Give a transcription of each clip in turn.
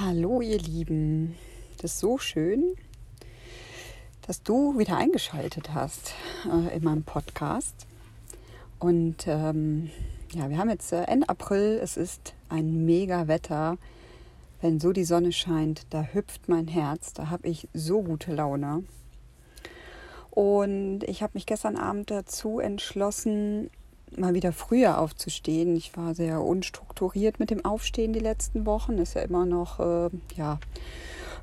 Hallo ihr Lieben, das ist so schön, dass du wieder eingeschaltet hast äh, in meinem Podcast. Und ähm, ja, wir haben jetzt äh, Ende April, es ist ein mega Wetter. Wenn so die Sonne scheint, da hüpft mein Herz, da habe ich so gute Laune. Und ich habe mich gestern Abend dazu entschlossen, mal wieder früher aufzustehen. Ich war sehr unstrukturiert mit dem Aufstehen die letzten Wochen. Ist ja immer noch äh, ja,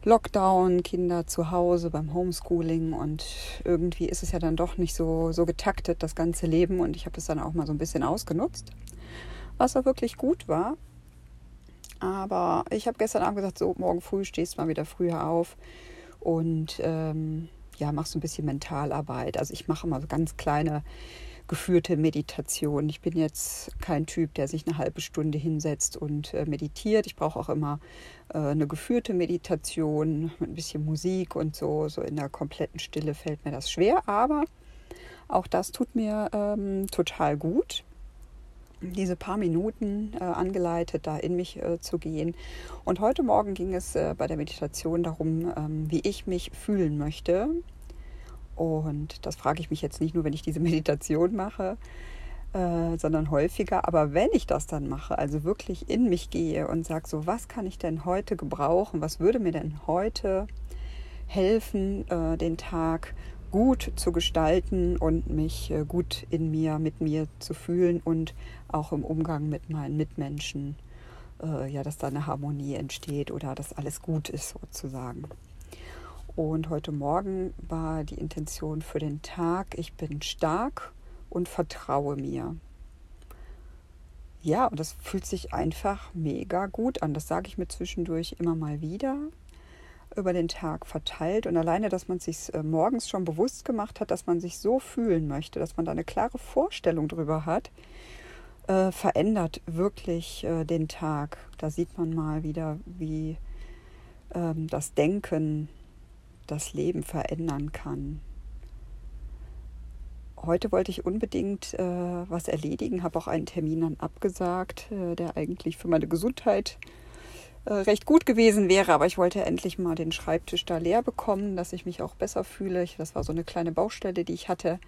Lockdown, Kinder zu Hause beim Homeschooling und irgendwie ist es ja dann doch nicht so, so getaktet, das ganze Leben. Und ich habe das dann auch mal so ein bisschen ausgenutzt, was auch wirklich gut war. Aber ich habe gestern Abend gesagt, so morgen früh stehst du mal wieder früher auf und ähm, ja, machst so ein bisschen Mentalarbeit. Also ich mache mal so ganz kleine geführte Meditation. Ich bin jetzt kein Typ, der sich eine halbe Stunde hinsetzt und äh, meditiert. Ich brauche auch immer äh, eine geführte Meditation mit ein bisschen Musik und so. So in der kompletten Stille fällt mir das schwer, aber auch das tut mir ähm, total gut diese paar Minuten äh, angeleitet, da in mich äh, zu gehen. Und heute Morgen ging es äh, bei der Meditation darum, ähm, wie ich mich fühlen möchte. Und das frage ich mich jetzt nicht nur, wenn ich diese Meditation mache, äh, sondern häufiger. Aber wenn ich das dann mache, also wirklich in mich gehe und sage, so, was kann ich denn heute gebrauchen? Was würde mir denn heute helfen, äh, den Tag gut zu gestalten und mich äh, gut in mir, mit mir zu fühlen und auch im Umgang mit meinen Mitmenschen, äh, ja, dass da eine Harmonie entsteht oder dass alles gut ist sozusagen. Und heute Morgen war die Intention für den Tag, ich bin stark und vertraue mir. Ja, und das fühlt sich einfach mega gut an. Das sage ich mir zwischendurch immer mal wieder über den Tag verteilt. Und alleine, dass man sich äh, morgens schon bewusst gemacht hat, dass man sich so fühlen möchte, dass man da eine klare Vorstellung drüber hat, äh, verändert wirklich äh, den Tag. Da sieht man mal wieder, wie ähm, das Denken das Leben verändern kann. Heute wollte ich unbedingt äh, was erledigen, habe auch einen Termin dann abgesagt, äh, der eigentlich für meine Gesundheit äh, recht gut gewesen wäre, aber ich wollte endlich mal den Schreibtisch da leer bekommen, dass ich mich auch besser fühle. Ich, das war so eine kleine Baustelle, die ich hatte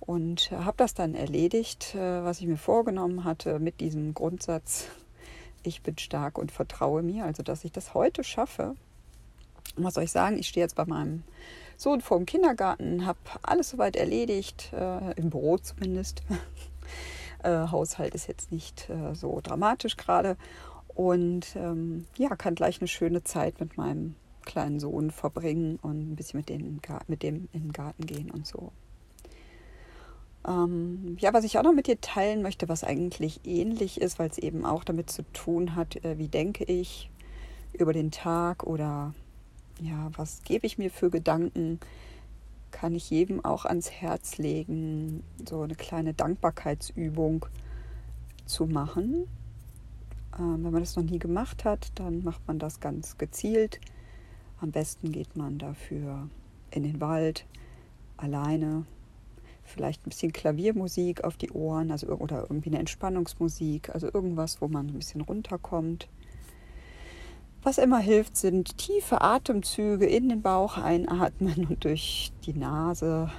und habe das dann erledigt, äh, was ich mir vorgenommen hatte mit diesem Grundsatz, ich bin stark und vertraue mir, also dass ich das heute schaffe, was soll ich sagen? Ich stehe jetzt bei meinem Sohn vor dem Kindergarten, habe alles soweit erledigt, äh, im Büro zumindest. äh, Haushalt ist jetzt nicht äh, so dramatisch gerade. Und ähm, ja, kann gleich eine schöne Zeit mit meinem kleinen Sohn verbringen und ein bisschen mit, dem, mit dem in den Garten gehen und so. Ähm, ja, was ich auch noch mit dir teilen möchte, was eigentlich ähnlich ist, weil es eben auch damit zu tun hat, äh, wie denke ich über den Tag oder ja, was gebe ich mir für Gedanken, kann ich jedem auch ans Herz legen, so eine kleine Dankbarkeitsübung zu machen. Ähm, wenn man das noch nie gemacht hat, dann macht man das ganz gezielt. Am besten geht man dafür in den Wald, alleine, vielleicht ein bisschen Klaviermusik auf die Ohren, also oder irgendwie eine Entspannungsmusik, also irgendwas, wo man ein bisschen runterkommt. Was immer hilft, sind tiefe Atemzüge in den Bauch einatmen und durch die Nase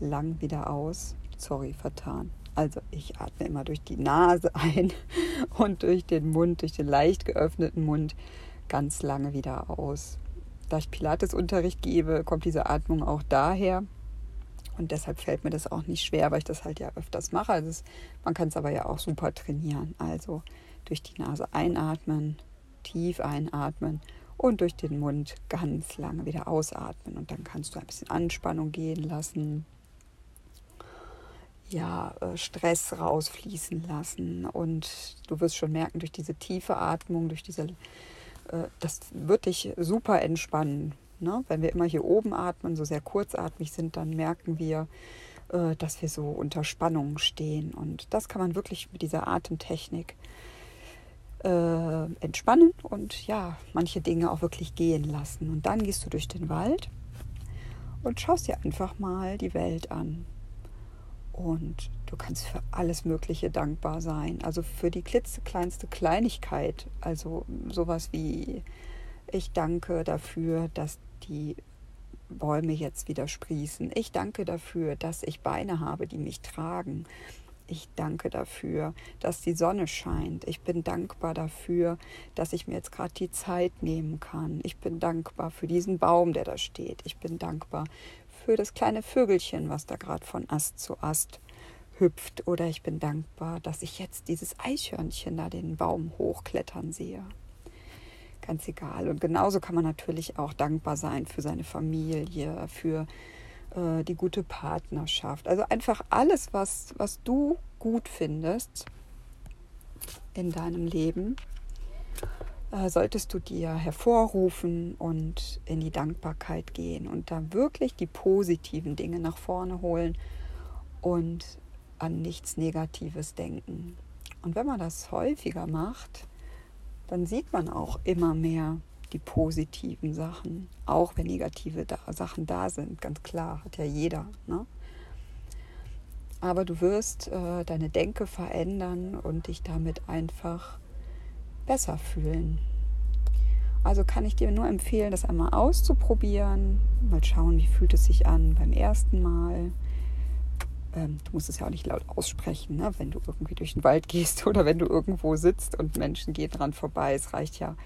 lang wieder aus. Sorry, vertan. Also ich atme immer durch die Nase ein und durch den Mund, durch den leicht geöffneten Mund ganz lange wieder aus. Da ich Pilates-Unterricht gebe, kommt diese Atmung auch daher. Und deshalb fällt mir das auch nicht schwer, weil ich das halt ja öfters mache. Also man kann es aber ja auch super trainieren. Also durch die Nase einatmen tief einatmen und durch den Mund ganz lange wieder ausatmen. Und dann kannst du ein bisschen Anspannung gehen lassen. Ja, äh, Stress rausfließen lassen. Und du wirst schon merken, durch diese tiefe Atmung, durch diese, äh, das wird dich super entspannen. Ne? Wenn wir immer hier oben atmen, so sehr kurzatmig sind, dann merken wir, äh, dass wir so unter Spannung stehen. Und das kann man wirklich mit dieser Atemtechnik äh, entspannen und ja, manche Dinge auch wirklich gehen lassen. Und dann gehst du durch den Wald und schaust dir einfach mal die Welt an. Und du kannst für alles Mögliche dankbar sein. Also für die klitzekleinste Kleinigkeit. Also sowas wie, ich danke dafür, dass die Bäume jetzt wieder sprießen. Ich danke dafür, dass ich Beine habe, die mich tragen. Ich danke dafür, dass die Sonne scheint. Ich bin dankbar dafür, dass ich mir jetzt gerade die Zeit nehmen kann. Ich bin dankbar für diesen Baum, der da steht. Ich bin dankbar für das kleine Vögelchen, was da gerade von Ast zu Ast hüpft. Oder ich bin dankbar, dass ich jetzt dieses Eichhörnchen da den Baum hochklettern sehe ganz egal. Und genauso kann man natürlich auch dankbar sein für seine Familie, für äh, die gute Partnerschaft. Also einfach alles, was, was du gut findest in deinem Leben, äh, solltest du dir hervorrufen und in die Dankbarkeit gehen und da wirklich die positiven Dinge nach vorne holen und an nichts Negatives denken. Und wenn man das häufiger macht, dann sieht man auch immer mehr die positiven Sachen, auch wenn negative da Sachen da sind, ganz klar, hat ja jeder. Ne? Aber du wirst äh, deine Denke verändern und dich damit einfach besser fühlen. Also kann ich dir nur empfehlen, das einmal auszuprobieren, mal schauen, wie fühlt es sich an beim ersten Mal ähm, du musst es ja auch nicht laut aussprechen, ne? wenn du irgendwie durch den Wald gehst oder wenn du irgendwo sitzt und Menschen gehen dran vorbei. Es reicht ja,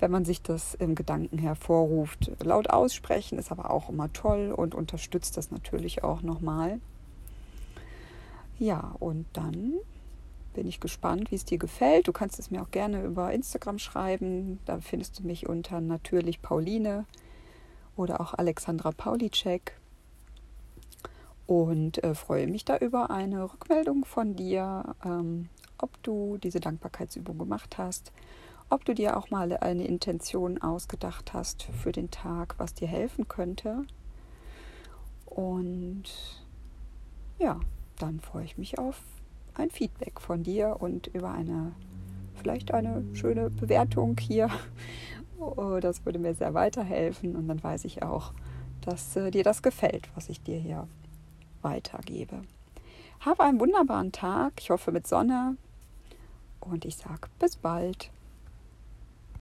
wenn man sich das im Gedanken hervorruft. Laut aussprechen ist aber auch immer toll und unterstützt das natürlich auch nochmal. Ja, und dann bin ich gespannt, wie es dir gefällt. Du kannst es mir auch gerne über Instagram schreiben. Da findest du mich unter natürlich Pauline oder auch Alexandra Paulicek und äh, freue mich da über eine Rückmeldung von dir, ähm, ob du diese Dankbarkeitsübung gemacht hast, ob du dir auch mal eine Intention ausgedacht hast für den Tag, was dir helfen könnte. Und ja, dann freue ich mich auf ein Feedback von dir und über eine vielleicht eine schöne Bewertung hier. Oh, das würde mir sehr weiterhelfen und dann weiß ich auch, dass äh, dir das gefällt, was ich dir hier weitergebe. Habe einen wunderbaren Tag, ich hoffe mit Sonne und ich sage bis bald.